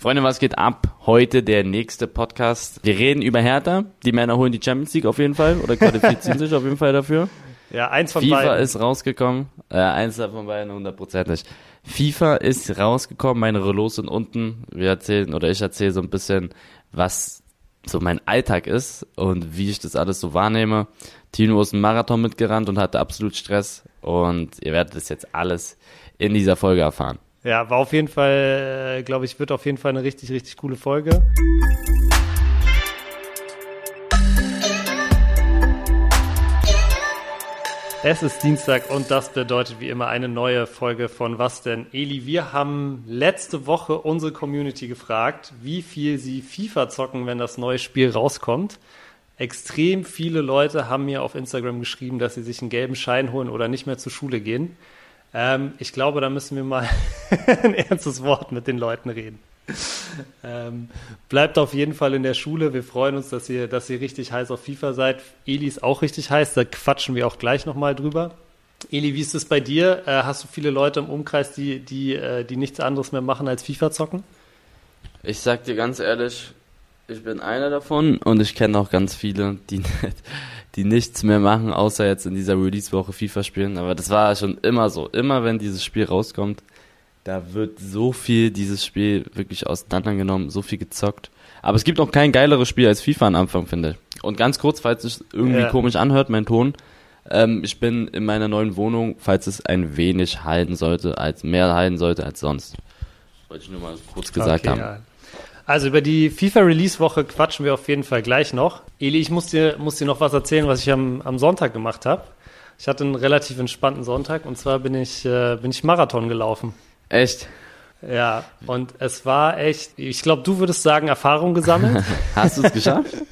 Freunde, was geht ab? Heute der nächste Podcast. Wir reden über Hertha. Die Männer holen die Champions League auf jeden Fall oder qualifizieren sich auf jeden Fall dafür. Ja, eins von FIFA beiden. ist rausgekommen. Äh, eins davon beiden hundertprozentig. FIFA ist rausgekommen. Meine Relos sind unten. Wir erzählen oder ich erzähle so ein bisschen, was so mein Alltag ist und wie ich das alles so wahrnehme. Tino ist einen Marathon mitgerannt und hatte absolut Stress und ihr werdet das jetzt alles in dieser Folge erfahren. Ja, war auf jeden Fall, äh, glaube ich, wird auf jeden Fall eine richtig, richtig coole Folge. Es ist Dienstag und das bedeutet wie immer eine neue Folge von Was denn? Eli, wir haben letzte Woche unsere Community gefragt, wie viel sie FIFA zocken, wenn das neue Spiel rauskommt. Extrem viele Leute haben mir auf Instagram geschrieben, dass sie sich einen gelben Schein holen oder nicht mehr zur Schule gehen. Ähm, ich glaube, da müssen wir mal ein ernstes Wort mit den Leuten reden. Ähm, bleibt auf jeden Fall in der Schule. Wir freuen uns, dass ihr, dass ihr richtig heiß auf FIFA seid. Eli ist auch richtig heiß, da quatschen wir auch gleich nochmal drüber. Eli, wie ist es bei dir? Äh, hast du viele Leute im Umkreis, die, die, äh, die nichts anderes mehr machen als FIFA zocken? Ich sag dir ganz ehrlich, ich bin einer davon und ich kenne auch ganz viele, die, die nichts mehr machen, außer jetzt in dieser Release-Woche FIFA spielen. Aber das war schon immer so. Immer wenn dieses Spiel rauskommt, da wird so viel dieses Spiel wirklich auseinandergenommen, so viel gezockt. Aber es gibt auch kein geileres Spiel als FIFA am Anfang, finde ich. Und ganz kurz, falls es irgendwie Ja. komisch anhört, mein Ton. Ähm, ich bin in meiner neuen Wohnung, falls es ein wenig halten sollte, als mehr halten sollte als sonst. Wollte ich nur mal kurz gesagt Okay, haben. ja. Also über die FIFA-Release-Woche quatschen wir auf jeden Fall gleich noch. Eli, ich muss dir, muss dir noch was erzählen, was ich am, am Sonntag gemacht habe. Ich hatte einen relativ entspannten Sonntag und zwar bin ich, äh, bin ich Marathon gelaufen. Echt? Ja, und es war echt, ich glaube, du würdest sagen, Erfahrung gesammelt. Hast du es geschafft?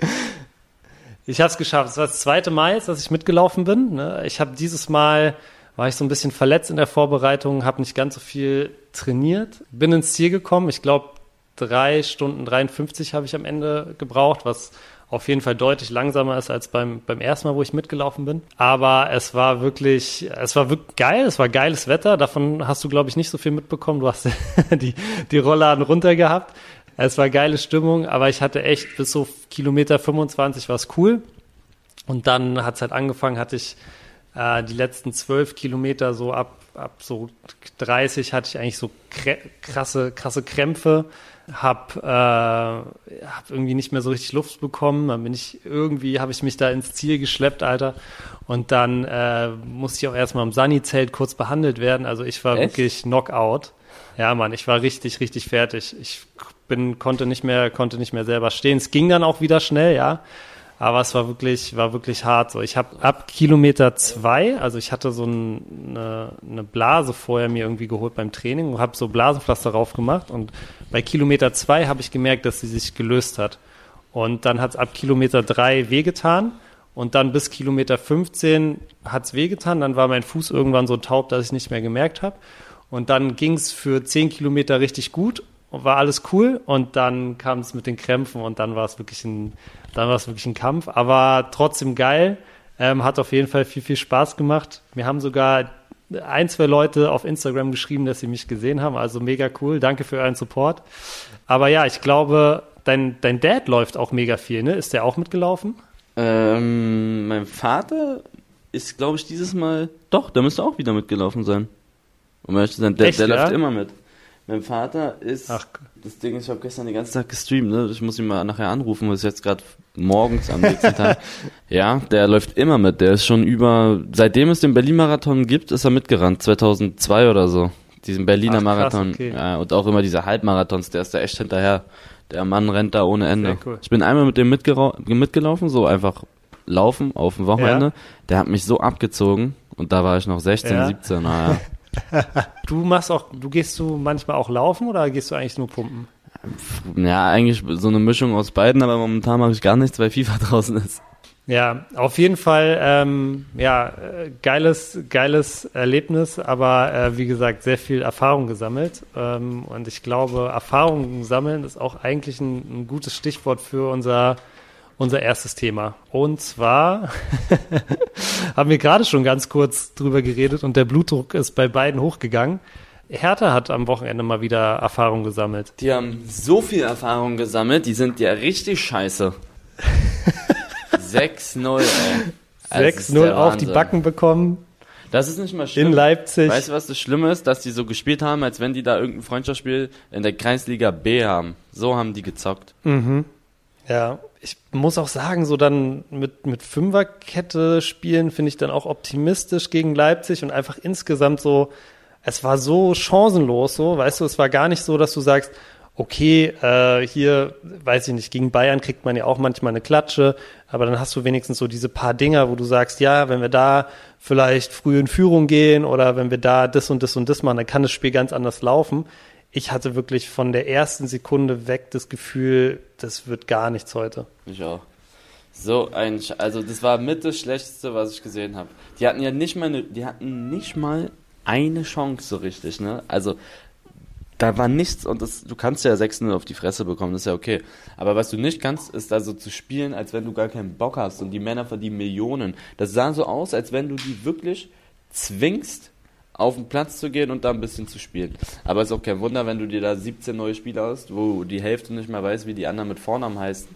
Ich habe es geschafft. Es war das zweite Mal, jetzt, dass ich mitgelaufen bin. Ne? Ich habe dieses Mal, war ich so ein bisschen verletzt in der Vorbereitung, habe nicht ganz so viel trainiert. Bin ins Ziel gekommen. Ich glaube, drei Stunden 53 habe ich am Ende gebraucht, was auf jeden Fall deutlich langsamer ist als beim, beim ersten Mal, wo ich mitgelaufen bin. Aber es war wirklich, es war wirklich geil. Es war geiles Wetter. Davon hast du, glaube ich, nicht so viel mitbekommen. Du hast die, die Rollladen runter gehabt. Es war geile Stimmung, aber ich hatte echt bis so Kilometer 25 war es cool. Und dann hat es halt angefangen, hatte ich äh, die letzten zwölf Kilometer so ab, ab so 30 hatte ich eigentlich so krasse, krasse Krämpfe. Hab, äh, hab irgendwie nicht mehr so richtig Luft bekommen. Dann bin ich irgendwie, habe ich mich da ins Ziel geschleppt, Alter. Und dann äh, musste ich auch erstmal im Sunny-Zelt kurz behandelt werden. Also ich war Echt? wirklich Knockout. Ja, Mann, ich war richtig, richtig fertig. Ich bin, konnte nicht mehr, konnte nicht mehr selber stehen. Es ging dann auch wieder schnell, ja. Aber es war wirklich, war wirklich hart. So, ich habe ab Kilometer zwei, also ich hatte so ein, eine, eine Blase vorher mir irgendwie geholt beim Training und habe so Blasenpflaster drauf gemacht. Und bei Kilometer zwei habe ich gemerkt, dass sie sich gelöst hat. Und dann hat es ab Kilometer drei wehgetan. Und dann bis Kilometer 15 hat es wehgetan. Dann war mein Fuß irgendwann so taub, dass ich nicht mehr gemerkt habe. Und dann ging es für 10 Kilometer richtig gut war alles cool. Und dann kam es mit den Krämpfen und dann war es wirklich ein, dann war es wirklich ein Kampf. Aber trotzdem geil. Ähm, hat auf jeden Fall viel, viel Spaß gemacht. Mir haben sogar ein, zwei Leute auf Instagram geschrieben, dass sie mich gesehen haben. Also mega cool. Danke für euren Support. Aber ja, ich glaube, dein, dein Dad läuft auch mega viel, ne? Ist der auch mitgelaufen? Ähm, mein Vater ist, glaube ich, dieses Mal. Doch, der müsste auch wieder mitgelaufen sein. Um ehrlich zu sein, der, Echt, der ja? läuft immer mit. Mein Vater ist. Ach. Das Ding ist, ich habe gestern den ganzen Tag gestreamt, ne? Ich muss ihn mal nachher anrufen, weil es jetzt gerade morgens am nächsten Tag. Ja, der läuft immer mit. Der ist schon über. Seitdem es den Berlin-Marathon gibt, ist er mitgerannt. 2002 oder so. Diesen Berliner Ach, krass, Marathon. okay. Ja, und auch immer diese Halbmarathons, der ist da echt hinterher. Der Mann rennt da ohne Ende. Cool. Ich bin einmal mit dem mitgelaufen, so einfach laufen auf dem Wochenende. Ja. Der hat mich so abgezogen und da war ich noch 16, Ja. 17. Naja. Du machst auch, du gehst du manchmal auch laufen oder gehst du eigentlich nur pumpen? ja, eigentlich so eine Mischung aus beiden, aber momentan mache ich gar nichts, weil FIFA draußen ist. Ja, auf jeden Fall, ähm, ja, äh, geiles, geiles Erlebnis, aber äh, wie gesagt, sehr viel Erfahrung gesammelt. Ähm, und ich glaube, Erfahrung sammeln ist auch eigentlich ein, ein gutes Stichwort für unser, unser erstes Thema. Und zwar haben wir gerade schon ganz kurz drüber geredet und der Blutdruck ist bei beiden hochgegangen. Hertha hat am Wochenende mal wieder Erfahrung gesammelt. Die haben so viel Erfahrung gesammelt, die sind ja richtig scheiße. 6-0, ey. Das ist 6-0 der auf die. Backen bekommen Das ist nicht mal schlimm. in Leipzig. Weißt du, was das Schlimme ist? Dass die so gespielt haben, als wenn die da irgendein Freundschaftsspiel in der Kreisliga B haben. So haben die gezockt. Mhm. Ja, ich muss auch sagen, so dann mit, mit Fünferkette spielen finde ich dann auch optimistisch gegen Leipzig und einfach insgesamt so, es war so chancenlos, so, weißt du, es war gar nicht so, dass du sagst, okay, äh, hier, weiß ich nicht, gegen Bayern kriegt man ja auch manchmal eine Klatsche, aber dann hast du wenigstens so diese paar Dinger, wo du sagst, ja, wenn wir da vielleicht früh in Führung gehen oder wenn wir da das und das und das machen, dann kann das Spiel ganz anders laufen. Ich hatte wirklich von der ersten Sekunde weg das Gefühl, das wird gar nichts heute. Ich auch. So ein, Sch also das war mit das Schlechteste, was ich gesehen habe. Die hatten ja nicht mal eine, die hatten nicht mal eine Chance so richtig, ne? Also da war nichts und das, du kannst ja 6-0 auf die Fresse bekommen, das ist ja okay. Aber was du nicht kannst, ist da so zu spielen, als wenn du gar keinen Bock hast und die Männer verdienen Millionen. Das sah so aus, als wenn du die wirklich zwingst, auf den Platz zu gehen und da ein bisschen zu spielen. Aber ist auch kein Wunder, wenn du dir da 17 neue Spieler hast, wo die Hälfte nicht mehr weiß, wie die anderen mit Vornamen heißen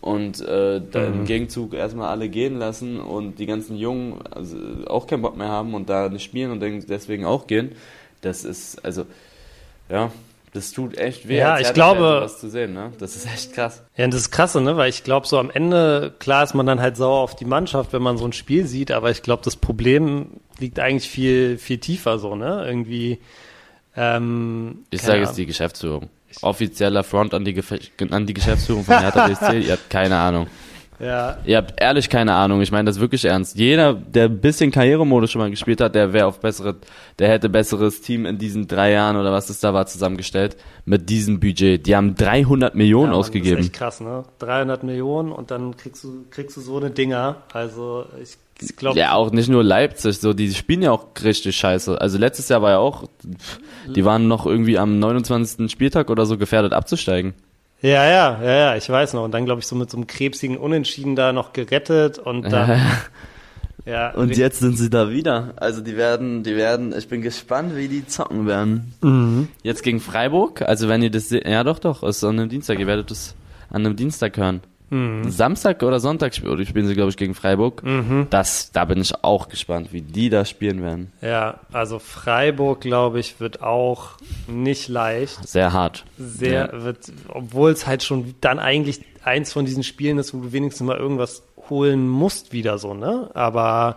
und äh, da im Mhm. Gegenzug erstmal alle gehen lassen und die ganzen Jungen also, auch keinen Bock mehr haben und da nicht spielen und dann deswegen auch gehen. Das ist, also, ja, das tut echt weh, Ja, ich glaube- sowas zu sehen, ne? Das ist echt krass. Ja, und das ist krasse, ne? Weil ich glaube, so am Ende, klar ist man dann halt sauer auf die Mannschaft, wenn man so ein Spiel sieht, aber ich glaube, das Problem liegt eigentlich viel, viel tiefer so, ne? Irgendwie, ähm, Ich sage es Ahnung. die Geschäftsführung. Offizieller Front an die, Gefe- an die Geschäftsführung von Hertha BSC, ihr habt keine Ahnung. Ja, Ihr habt ehrlich keine Ahnung, ich meine das wirklich ernst. Jeder, der ein bisschen Karrieremodus schon mal gespielt hat, der wäre auf bessere, der hätte besseres Team in diesen drei Jahren oder was es da war zusammengestellt mit diesem Budget. Die haben 300 Millionen ja, Mann, ausgegeben. Das ist echt krass, ne? 300 Millionen und dann kriegst du, kriegst du so eine Dinger. Also, ich, ich glaube, Ja, auch nicht nur Leipzig, so, die spielen ja auch richtig scheiße. Also letztes Jahr war ja auch, die waren noch irgendwie am 29. Spieltag oder so gefährdet abzusteigen. Ja, ja, ja, ja, ich weiß noch. Und dann, glaube ich, so mit so einem krebsigen Unentschieden da noch gerettet und dann, ja. Und jetzt sind sie da wieder. Also die werden, die werden, ich bin gespannt, wie die zocken werden. Mhm. Jetzt gegen Freiburg, also wenn ihr das seht, ja doch, doch, ist an einem Dienstag, ihr werdet das an einem Dienstag hören. Mhm. Samstag oder Sonntag spielen sie, glaube ich, gegen Freiburg. Mhm. Das, da bin ich auch gespannt, wie die da spielen werden. Ja, also Freiburg, glaube ich, wird auch nicht leicht. Sehr hart. Sehr, wird, obwohl es halt schon dann eigentlich eins von diesen Spielen ist, wo du wenigstens mal irgendwas holen musst wieder so, ne? Aber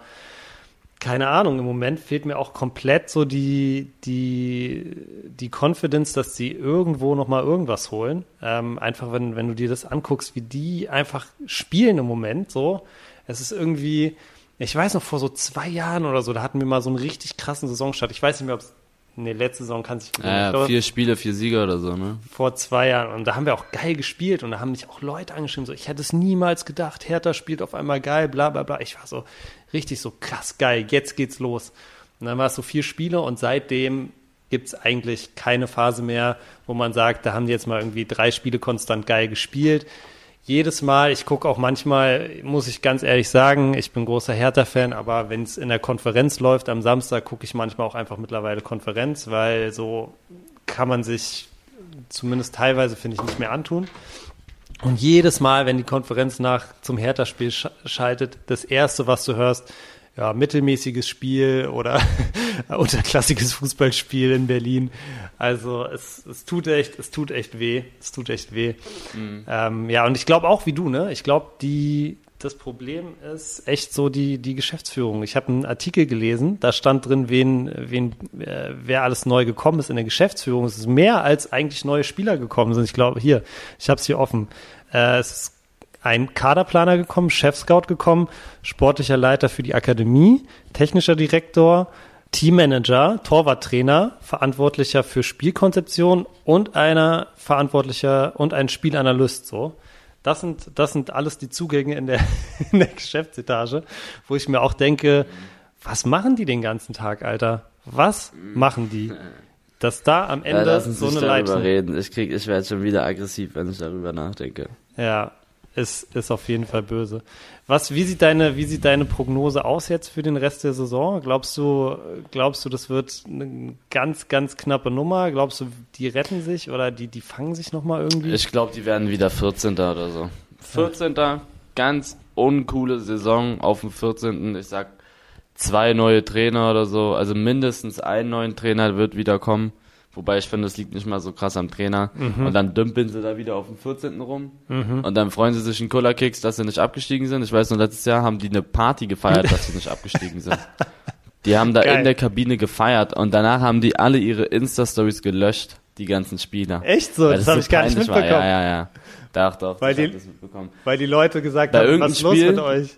keine Ahnung, im Moment fehlt mir auch komplett so die, die, die Confidence, dass sie irgendwo nochmal irgendwas holen. Ähm, einfach, wenn, wenn du dir das anguckst, wie die einfach spielen im Moment, so. Es ist irgendwie, ich weiß noch, vor so zwei Jahren oder so, da hatten wir mal so einen richtig krassen Saisonstart. Ich weiß nicht mehr, ob es, nee, letzte Saison kann sich, Ja, ja, vier Spiele, vier Sieger oder so, ne? vor zwei Jahren. Und da haben wir auch geil gespielt und da haben mich auch Leute angeschrieben, so, ich hätte es niemals gedacht, Hertha spielt auf einmal geil, bla bla bla. Ich war so richtig so krass geil, jetzt geht's los. Und dann war es so vier Spiele und seitdem gibt's eigentlich keine Phase mehr, wo man sagt, da haben die jetzt mal irgendwie drei Spiele konstant geil gespielt. Jedes Mal, ich gucke auch manchmal, muss ich ganz ehrlich sagen, ich bin großer Hertha-Fan, aber wenn es in der Konferenz läuft am Samstag, gucke ich manchmal auch einfach mittlerweile Konferenz, weil so kann man sich zumindest teilweise, finde ich, nicht mehr antun. Und jedes Mal, wenn die Konferenz nach zum Hertha-Spiel sch schaltet, das erste, was du hörst, ja, mittelmäßiges Spiel oder unterklassiges Fußballspiel in Berlin. Also es, es tut echt, es tut echt weh. Es tut echt weh. Ähm, ja, und ich glaube auch wie du, ne? Ich glaube, die, das Problem ist echt so die, die Geschäftsführung. Ich habe einen Artikel gelesen, da stand drin, wen, wen, äh, wer alles neu gekommen ist in der Geschäftsführung. Es ist mehr als eigentlich neue Spieler gekommen sind. Ich glaube, hier, ich habe es hier offen. Äh, es ist ein Kaderplaner gekommen, Chef-Scout gekommen, sportlicher Leiter für die Akademie, technischer Direktor, Teammanager, Torwarttrainer, Verantwortlicher für Spielkonzeption und einer Verantwortlicher und ein Spielanalyst, so. Das sind, das sind alles die Zugänge in der, in der Geschäftsetage, wo ich mir auch denke, was machen die den ganzen Tag, Alter? Was machen die? Dass da am Ja, Ende uns so eine Leitung. reden. Ich krieg, ich werde schon wieder aggressiv, wenn ich darüber nachdenke. Ja, ist, ist auf jeden Fall böse. Was, wie sieht deine, wie sieht deine Prognose aus jetzt für den Rest der Saison? Glaubst du, glaubst du, das wird eine ganz, ganz knappe Nummer? Glaubst du, die retten sich oder die, die fangen sich nochmal irgendwie? Ich glaube, die werden wieder 14. oder so. 14. ganz uncoole Saison auf dem 14. Ich sag zwei neue Trainer oder so. Also mindestens ein neuen Trainer wird wieder kommen. Wobei ich finde, das liegt nicht mal so krass am Trainer. Mhm. Und dann dümpeln sie da wieder auf dem 14. rum. Und dann freuen sie sich in Cola Kicks, dass sie nicht abgestiegen sind. Ich weiß noch, letztes Jahr haben die eine Party gefeiert, dass sie nicht abgestiegen sind. Die haben da Geil. in der Kabine gefeiert und danach haben die alle ihre Insta-Stories gelöscht, die ganzen Spieler. Echt so? Weil Das, habe so ich gar nicht mitbekommen. War. Ja, ja, ja. Doch, doch. Weil die- das. Weil die Leute gesagt Bei haben, was ist los mit euch?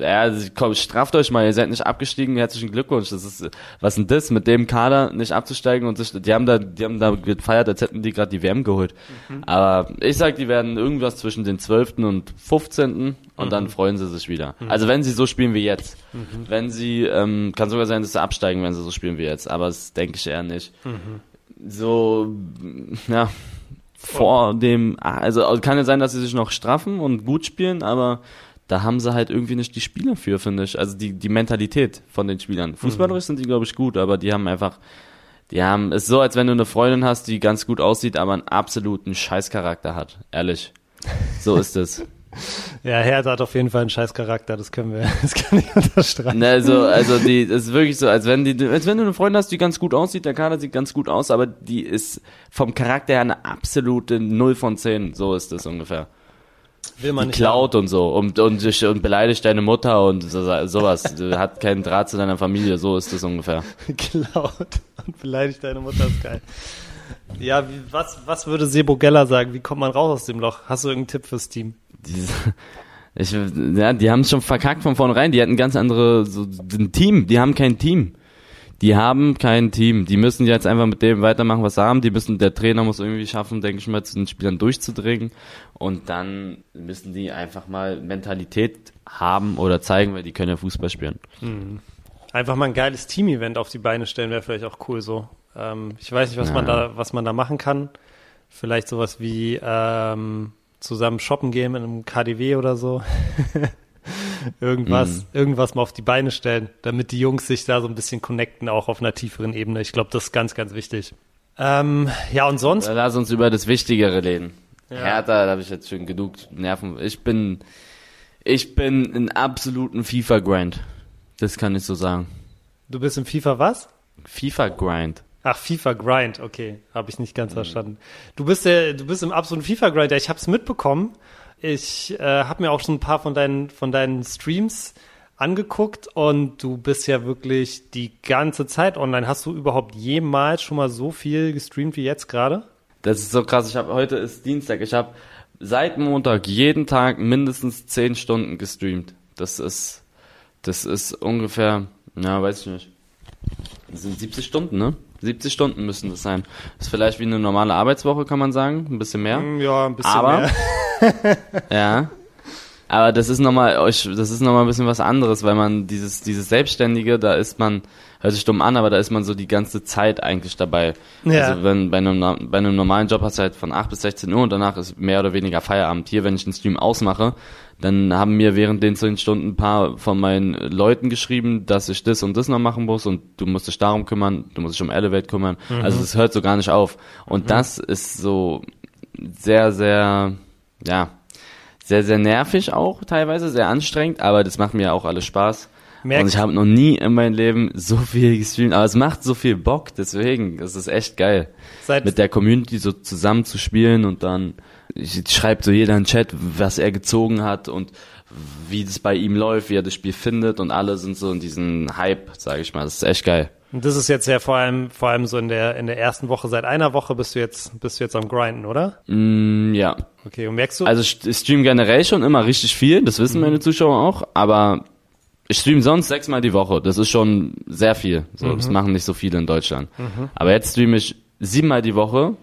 Ja, also, komm, straft euch mal, ihr seid nicht abgestiegen, herzlichen Glückwunsch. Das ist, was denn das, mit dem Kader nicht abzusteigen und sich, die haben da, die haben da gefeiert, als hätten die gerade die WM geholt. Mhm. Aber ich sag, die werden irgendwas zwischen den 12. und 15. und Mhm. dann freuen sie sich wieder. Also wenn sie so spielen wie jetzt. Wenn sie, ähm, kann sogar sein, dass sie absteigen, wenn sie so spielen wie jetzt, aber das denke ich eher nicht. Mhm. So, ja, vor dem, also kann ja sein, dass sie sich noch straffen und gut spielen, aber da haben sie halt irgendwie nicht die Spieler für, finde ich. Also die, die Mentalität von den Spielern. Fußballerisch sind die, glaube ich, gut, aber die haben einfach, die haben, es ist so, als wenn du eine Freundin hast, die ganz gut aussieht, aber einen absoluten Scheißcharakter hat. Ehrlich. So ist es. Ja, Hertha hat auf jeden Fall einen scheiß Charakter, das können wir, das kann ich unterstreichen. Also, also die, es ist wirklich so, als wenn die, als wenn du eine Freundin hast, die ganz gut aussieht, der Kader sieht ganz gut aus, aber die ist vom Charakter her eine absolute 0 von 10. So ist es ungefähr. Will man Die nicht klaut und so und, und, und beleidigt deine Mutter und so, sowas. Hat keinen Draht zu deiner Familie, so ist es ungefähr. geklaut und beleidigt deine Mutter, ist geil. Ja, wie, was, was würde Sebo Geller sagen? Wie kommt man raus aus dem Loch? Hast du irgendeinen Tipp fürs Team? Diese, ich, ja, die haben es schon verkackt von vornherein. Die hatten ganz andere, so ein Team. Die haben kein Team. Die haben kein Team. Die müssen jetzt einfach mit dem weitermachen, was sie haben. Die müssen, der Trainer muss irgendwie schaffen, denke ich mal, zu den Spielern durchzudringen. Und dann müssen die einfach mal Mentalität haben oder zeigen, weil die können ja Fußball spielen. Einfach mal ein geiles Team-Event auf die Beine stellen, wäre vielleicht auch cool so. Ähm, ich weiß nicht, was man Ja. da, was man da machen kann. Vielleicht sowas wie ähm, zusammen shoppen gehen in einem KDW oder so. irgendwas, Mhm. irgendwas mal auf die Beine stellen, damit die Jungs sich da so ein bisschen connecten, auch auf einer tieferen Ebene. Ich glaube, das ist ganz, ganz wichtig. Ähm, ja, und sonst? Lass uns über das Wichtigere reden. Ja. Hertha, da habe ich jetzt schon genug Nerven. Ich bin, ich bin in absoluten FIFA-Grind. Das kann ich so sagen. Du bist im FIFA was? FIFA-Grind. Ach, FIFA Grind, okay, habe ich nicht Mhm. ganz verstanden. Du bist der, du bist im absoluten FIFA Grind. Ja, ich habe es mitbekommen. Ich äh, habe mir auch schon ein paar von deinen von deinen Streams angeguckt und du bist ja wirklich die ganze Zeit online. Hast du überhaupt jemals schon mal so viel gestreamt wie jetzt gerade? Das ist so krass. Ich habe heute ist Dienstag. Ich habe seit Montag jeden Tag mindestens 10 Stunden gestreamt. Das ist, das ist ungefähr, ja, weiß ich nicht. Das sind 70 Stunden, ne? 70 Stunden müssen das sein. Das ist vielleicht wie eine normale Arbeitswoche, kann man sagen. Ein bisschen mehr. Ja, ein bisschen Aber- mehr. Ja. Aber das ist nochmal, das ist nochmal ein bisschen was anderes, weil man dieses, dieses Selbstständige, da ist man, hört sich dumm an, aber da ist man so die ganze Zeit eigentlich dabei. Ja. Also wenn, bei einem, bei einem normalen Job hast du halt von 8 bis 16 Uhr und danach ist mehr oder weniger Feierabend. Hier, wenn ich den Stream ausmache, dann haben mir während den 10 Stunden ein paar von meinen Leuten geschrieben, dass ich das und das noch machen muss und du musst dich darum kümmern, du musst dich um Elevate kümmern. Also es hört so gar nicht auf. Und das ist so sehr, sehr, ja, sehr, sehr nervig auch teilweise, sehr anstrengend, aber das macht mir auch alles Spaß. Merkst- und ich habe noch nie in meinem Leben so viel gestreamt, aber es macht so viel Bock, deswegen, das ist echt geil. Seit, Mit der Community so zusammen zu spielen und dann schreibt so jeder in den Chat, was er gezogen hat und wie das bei ihm läuft, wie er das Spiel findet und alle sind so in diesem Hype, sage ich mal. Das ist echt geil. und das ist jetzt ja vor allem vor allem so in der in der ersten Woche. Seit einer Woche bist du jetzt bist du jetzt am Grinden, oder? Mm, ja, Okay, und merkst du? Also ich stream generell schon immer richtig viel, das wissen meine Zuschauer auch, aber ich stream sonst sechsmal die Woche. Das ist schon sehr viel. So, Das machen nicht so viele in Deutschland. Aber jetzt streame ich siebenmal die Woche,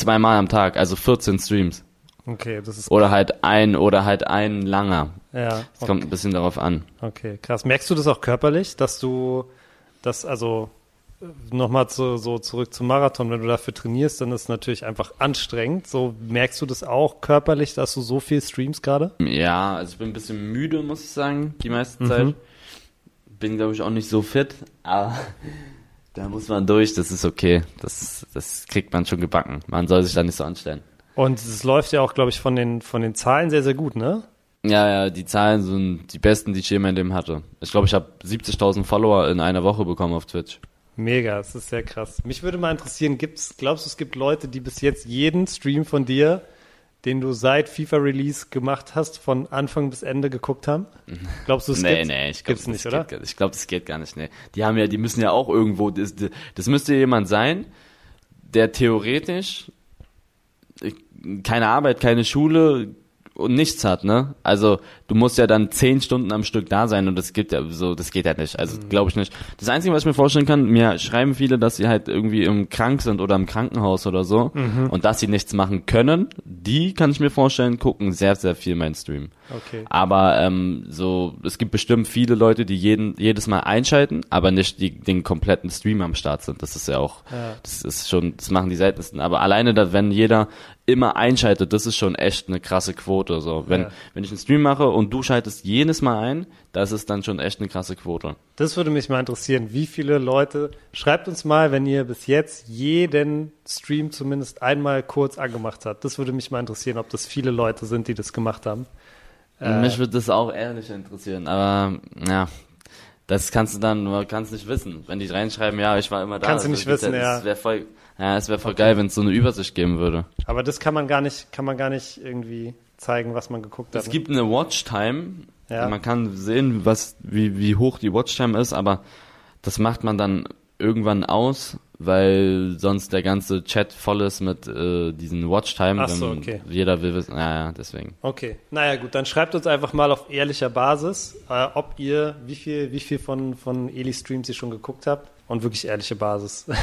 zweimal am Tag, also 14 Streams. okay, das ist Oder halt ein oder halt ein langer. ja. Es kommt ein bisschen darauf an. Okay, krass. Merkst du das auch körperlich, dass du das, also nochmal zu, so zurück zum Marathon, wenn du dafür trainierst, dann ist es natürlich einfach anstrengend. So merkst du das auch körperlich, dass du so viel streamst gerade? Ja, also ich bin ein bisschen müde, muss ich sagen, die meiste mhm. Zeit. Bin, glaube ich, auch nicht so fit, aber da muss man durch, das ist okay. Das, das kriegt man schon gebacken. Man soll sich da nicht so anstellen. Und es läuft ja auch, glaube ich, von den, von den Zahlen sehr, sehr gut, ne? Ja, ja, die Zahlen sind die besten, die ich je in Leben hatte. Ich glaube, ich habe 70.000 Follower in einer Woche bekommen auf Twitch. Mega, das ist sehr krass. Mich würde mal interessieren, gibt's, glaubst du, es gibt Leute, die bis jetzt jeden Stream von dir, den du seit FIFA Release gemacht hast, von Anfang bis Ende geguckt haben? Glaubst du, es nee, gibt's? Nee, ich glaube, nicht, oder? Geht, ich glaube, das geht gar nicht. Nee. Die haben ja, die müssen ja auch irgendwo, das, das müsste jemand sein, der theoretisch keine Arbeit, keine Schule, und nichts hat, ne? Also du musst ja dann zehn Stunden am Stück da sein und das geht ja so, das geht ja nicht. Also glaube ich nicht. Das Einzige, was ich mir vorstellen kann, mir schreiben viele, dass sie halt irgendwie im krank sind oder im Krankenhaus oder so mhm. und dass sie nichts machen können. Die kann ich mir vorstellen, gucken sehr, sehr viel Mainstream. Okay. Aber ähm, so, es gibt bestimmt viele Leute, die jeden jedes Mal einschalten, aber nicht die den kompletten Stream am Start sind. Das ist ja auch, ja. das ist schon, das machen die seltensten. Aber alleine, da, wenn jeder immer einschaltet, das ist schon echt eine krasse Quote. So, wenn, ja. wenn ich einen Stream mache und du schaltest jedes Mal ein, das ist dann schon echt eine krasse Quote. Das würde mich mal interessieren. Wie viele Leute, schreibt uns mal, wenn ihr bis jetzt jeden Stream zumindest einmal kurz angemacht habt. Das würde mich mal interessieren, ob das viele Leute sind, die das gemacht haben. Äh, mich würde das auch ehrlich interessieren, aber ja, das kannst du dann, man kannst nicht wissen. Wenn die reinschreiben, ja, ich war immer da. Kannst du nicht wissen, ja. Das wäre voll, ja, es wäre voll okay. geil, wenn es so eine Übersicht geben würde. Aber das kann man gar nicht, kann man gar nicht irgendwie zeigen, was man geguckt hat. Es gibt eine Watchtime. Ja. Man kann sehen, was, wie, wie hoch die Watchtime ist, aber das macht man dann irgendwann aus, weil sonst der ganze Chat voll ist mit äh, diesen Watchtime. Ach so, okay. Jeder will wissen, naja, deswegen. Okay, naja gut, dann schreibt uns einfach mal auf ehrlicher Basis, äh, ob ihr, wie viel, wie viel von, von Eli-Streams ihr schon geguckt habt und wirklich ehrliche Basis.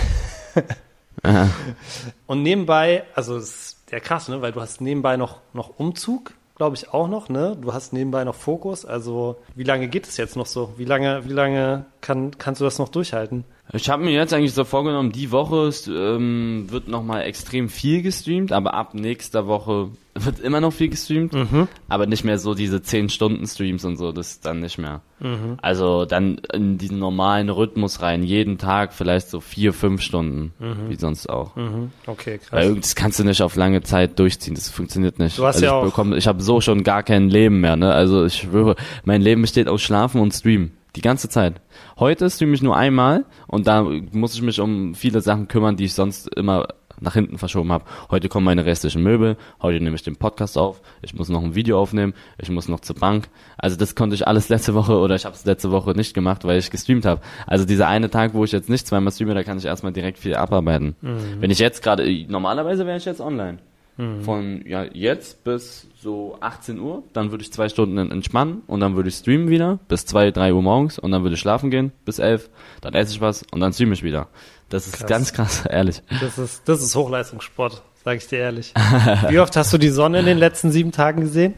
Und nebenbei, also das ist ja krass, ne? Weil du hast nebenbei noch, noch Umzug, glaube ich, auch noch, ne? Du hast nebenbei noch Fokus. Also wie lange geht es jetzt noch so? Wie lange, wie lange kann, kannst du das noch durchhalten? Ich habe mir jetzt eigentlich so vorgenommen, die Woche ähm, wird nochmal extrem viel gestreamt, aber ab nächster Woche wird immer noch viel gestreamt, mhm. aber nicht mehr so diese 10 Stunden Streams und so, das dann nicht mehr. Mhm. Also dann in diesen normalen Rhythmus rein, jeden Tag vielleicht so vier, fünf Stunden, mhm. wie sonst auch. Mhm. Okay, krass. Weil das kannst du nicht auf lange Zeit durchziehen, das funktioniert nicht. Du hast also ja ich auch bekomme, ich habe so schon gar kein Leben mehr, ne? Also ich schwöre, mein Leben besteht aus Schlafen und Streamen. Die ganze Zeit. Heute streame ich nur einmal und da muss ich mich um viele Sachen kümmern, die ich sonst immer nach hinten verschoben habe. Heute kommen meine restlichen Möbel, heute nehme ich den Podcast auf, ich muss noch ein Video aufnehmen, ich muss noch zur Bank. Also das konnte ich alles letzte Woche oder ich habe es letzte Woche nicht gemacht, weil ich gestreamt habe. Also dieser eine Tag, wo ich jetzt nicht zweimal streame, da kann ich erstmal direkt viel abarbeiten. Mhm. Wenn ich jetzt gerade, normalerweise wäre ich jetzt online. Mhm. Von ja, jetzt bis so 18 Uhr, dann würde ich zwei Stunden entspannen und dann würde ich streamen wieder bis 2, 3 Uhr morgens und dann würde ich schlafen gehen bis 11, dann esse ich was und dann streame ich wieder. Das ist krass. ganz krass, ehrlich. Das ist, das ist Hochleistungssport, sage ich dir ehrlich. Wie oft hast du die Sonne in den letzten sieben Tagen gesehen?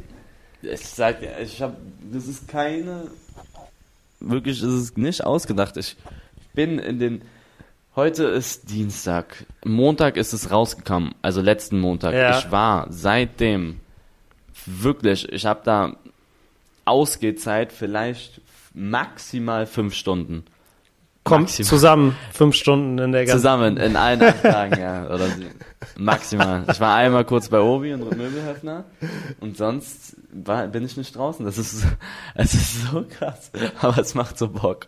Ich sag dir, ich habe, das ist keine, wirklich, das ist nicht ausgedacht. Ich bin in den Heute ist Dienstag. Montag ist es rausgekommen, also letzten Montag. Ja. Ich war seitdem wirklich, ich habe da Ausgehzeit vielleicht maximal fünf Stunden. Kommt zusammen fünf Stunden in der ganzen Zusammen in allen acht Tagen, ja. Oder maximal. Ich war einmal kurz bei Obi und Möbelhöfner und sonst war, bin ich nicht draußen. Das ist, es ist so krass. Aber es macht so Bock.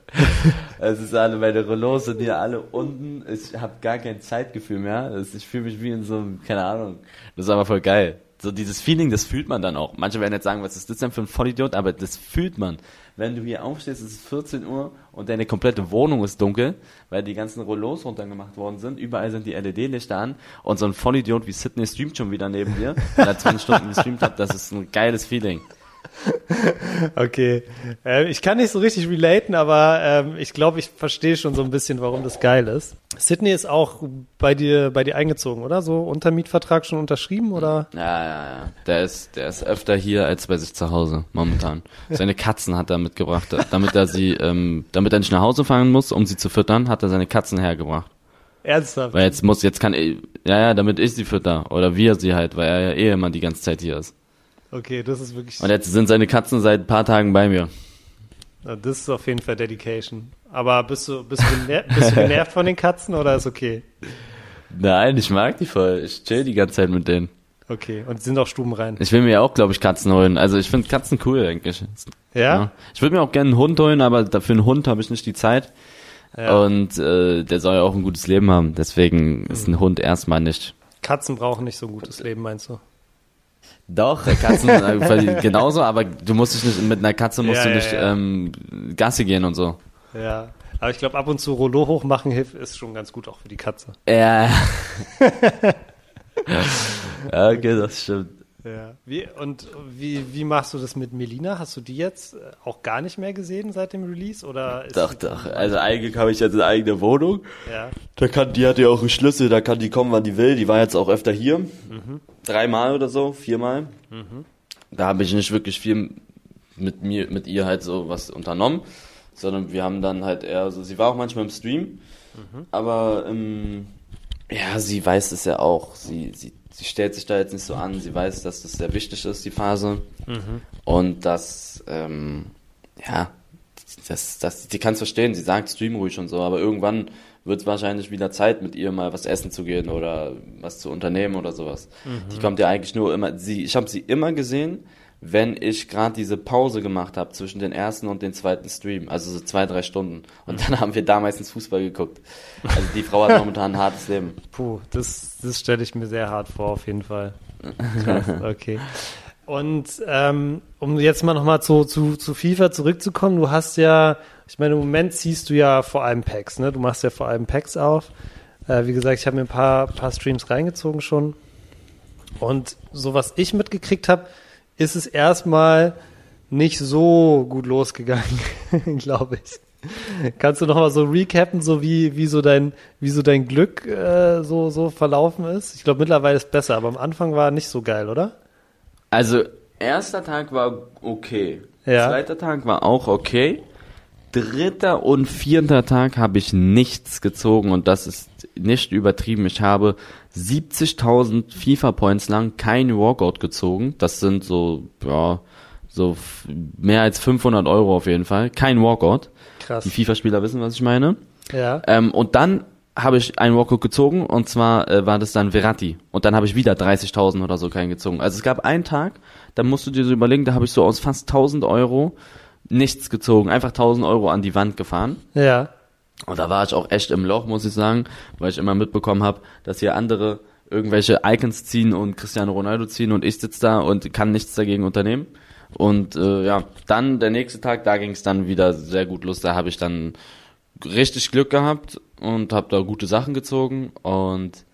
es ist alle, meine Rollos sind hier alle unten. Ich habe gar kein Zeitgefühl mehr. Ich fühle mich wie in so einem, keine Ahnung. Das ist aber voll geil. So dieses Feeling, das fühlt man dann auch. Manche werden jetzt sagen, was ist das denn für ein Vollidiot? Aber das fühlt man wenn du hier aufstehst, es ist 14 Uhr und deine komplette Wohnung ist dunkel, weil die ganzen Rollos runtergemacht worden sind. Überall sind die LED-Lichter an und so ein Vollidiot wie Sydney streamt schon wieder neben dir, weil er 20 Stunden gestreamt hat. Das ist ein geiles Feeling. okay. Äh, ich kann nicht so richtig relaten, aber ähm, ich glaube, ich verstehe schon so ein bisschen, warum das geil ist. Sydney ist auch bei dir, bei dir eingezogen, oder? So Untermietvertrag schon unterschrieben, oder? Ja, ja, ja. Der ist, der ist öfter hier als bei sich zu Hause, momentan. Seine Katzen hat er mitgebracht, damit er sie, ähm, damit er nicht nach Hause fahren muss, um sie zu füttern, hat er seine Katzen hergebracht. Ernsthaft? Weil jetzt muss, jetzt kann ja, ja, damit ich sie fütter. Oder wir sie halt, weil er ja eh immer die ganze Zeit hier ist. Okay, das ist wirklich. Und jetzt sind seine Katzen seit ein paar Tagen bei mir. Das ist auf jeden Fall Dedication. Aber bist du, bist du, genervt, bist du genervt von den Katzen oder ist okay? Nein, ich mag die voll. Ich chill die ganze Zeit mit denen. Okay, und sind auch Stuben rein. Ich will mir auch, glaube ich, Katzen holen. Also ich finde Katzen cool, eigentlich. Ja? ja? Ich würde mir auch gerne einen Hund holen, aber für einen Hund habe ich nicht die Zeit. Ja. Und äh, der soll ja auch ein gutes Leben haben. Deswegen ist ein Hund erstmal nicht. Katzen brauchen nicht so ein gutes Leben, meinst du? Doch, Katzen äh, genauso, aber du musst dich nicht, mit einer Katze musst ja, du nicht ja, Ähm, Gassi gehen und so. Ja, aber ich glaube, ab und zu Rollo hochmachen hilft, ist schon ganz gut auch für die Katze. Ja. ja, okay, das stimmt. Ja. Wie, und wie, wie machst du das mit Melina? Hast du die jetzt äh, auch gar nicht mehr gesehen seit dem Release? Oder doch, doch. Also eigentlich habe ich jetzt eine eigene Wohnung. Ja. Da kann, die hat ja auch einen Schlüssel, da kann die kommen, wann die will. Die war jetzt auch öfter hier. Mhm. Dreimal oder so, viermal. Mhm. Da habe ich nicht wirklich viel mit mir, mit ihr halt so was unternommen. Sondern wir haben dann halt eher so, sie war auch manchmal im Stream. Mhm. Aber ähm, ja, sie weiß es ja auch. Sie, sie sie stellt sich da jetzt nicht so an, sie weiß, dass das sehr wichtig ist, die Phase. Mhm. Und dass, ähm, ja, das, das, die kann es verstehen, sie sagt stream ruhig und so, aber irgendwann wird es wahrscheinlich wieder Zeit, mit ihr mal was essen zu gehen oder was zu unternehmen oder sowas. Mhm. Die kommt ja eigentlich nur immer, sie, ich habe sie immer gesehen, wenn ich gerade diese Pause gemacht habe zwischen den ersten und den zweiten Stream, also so zwei, drei Stunden. Und dann haben wir da meistens Fußball geguckt. Also die Frau hat momentan ein hartes Leben. Puh, das, das stelle ich mir sehr hart vor, auf jeden Fall. Krass, okay. Und ähm, um jetzt mal nochmal zu, zu, zu FIFA zurückzukommen, du hast ja, ich meine, im Moment ziehst du ja vor allem Packs, ne? Du machst ja vor allem Packs auf. Äh, wie gesagt, ich habe mir ein paar, paar Streams reingezogen schon. Und so was ich mitgekriegt habe, ist es erstmal nicht so gut losgegangen, glaube ich. Kannst du noch mal so recappen, so wie, wie so dein, wie so dein Glück äh, so, so verlaufen ist? Ich glaube, mittlerweile ist es besser, aber am Anfang war nicht so geil, oder? Also, erster Tag war okay. Ja. Zweiter Tag war auch okay. Dritter und vierter Tag habe ich nichts gezogen und das ist nicht übertrieben. Ich habe 70.000 FIFA-Points lang kein Walkout gezogen. Das sind so, ja, so mehr als 500 Euro auf jeden Fall. Kein Walkout. Krass. Die FIFA-Spieler wissen, was ich meine. Ja. Ähm, und dann habe ich einen Walkout gezogen und zwar äh, war das dann Verratti. Und dann habe ich wieder 30.000 oder so keinen gezogen. Also es gab einen Tag, da musst du dir so überlegen, da habe ich so aus fast 1000 Euro nichts gezogen. Einfach 1000 Euro an die Wand gefahren. Ja. Und da war ich auch echt im Loch, muss ich sagen, weil ich immer mitbekommen habe, dass hier andere irgendwelche Icons ziehen und Cristiano Ronaldo ziehen und ich sitze da und kann nichts dagegen unternehmen. Und äh, ja, dann der nächste Tag, da ging es dann wieder sehr gut los. Da habe ich dann richtig Glück gehabt und habe da gute Sachen gezogen. Und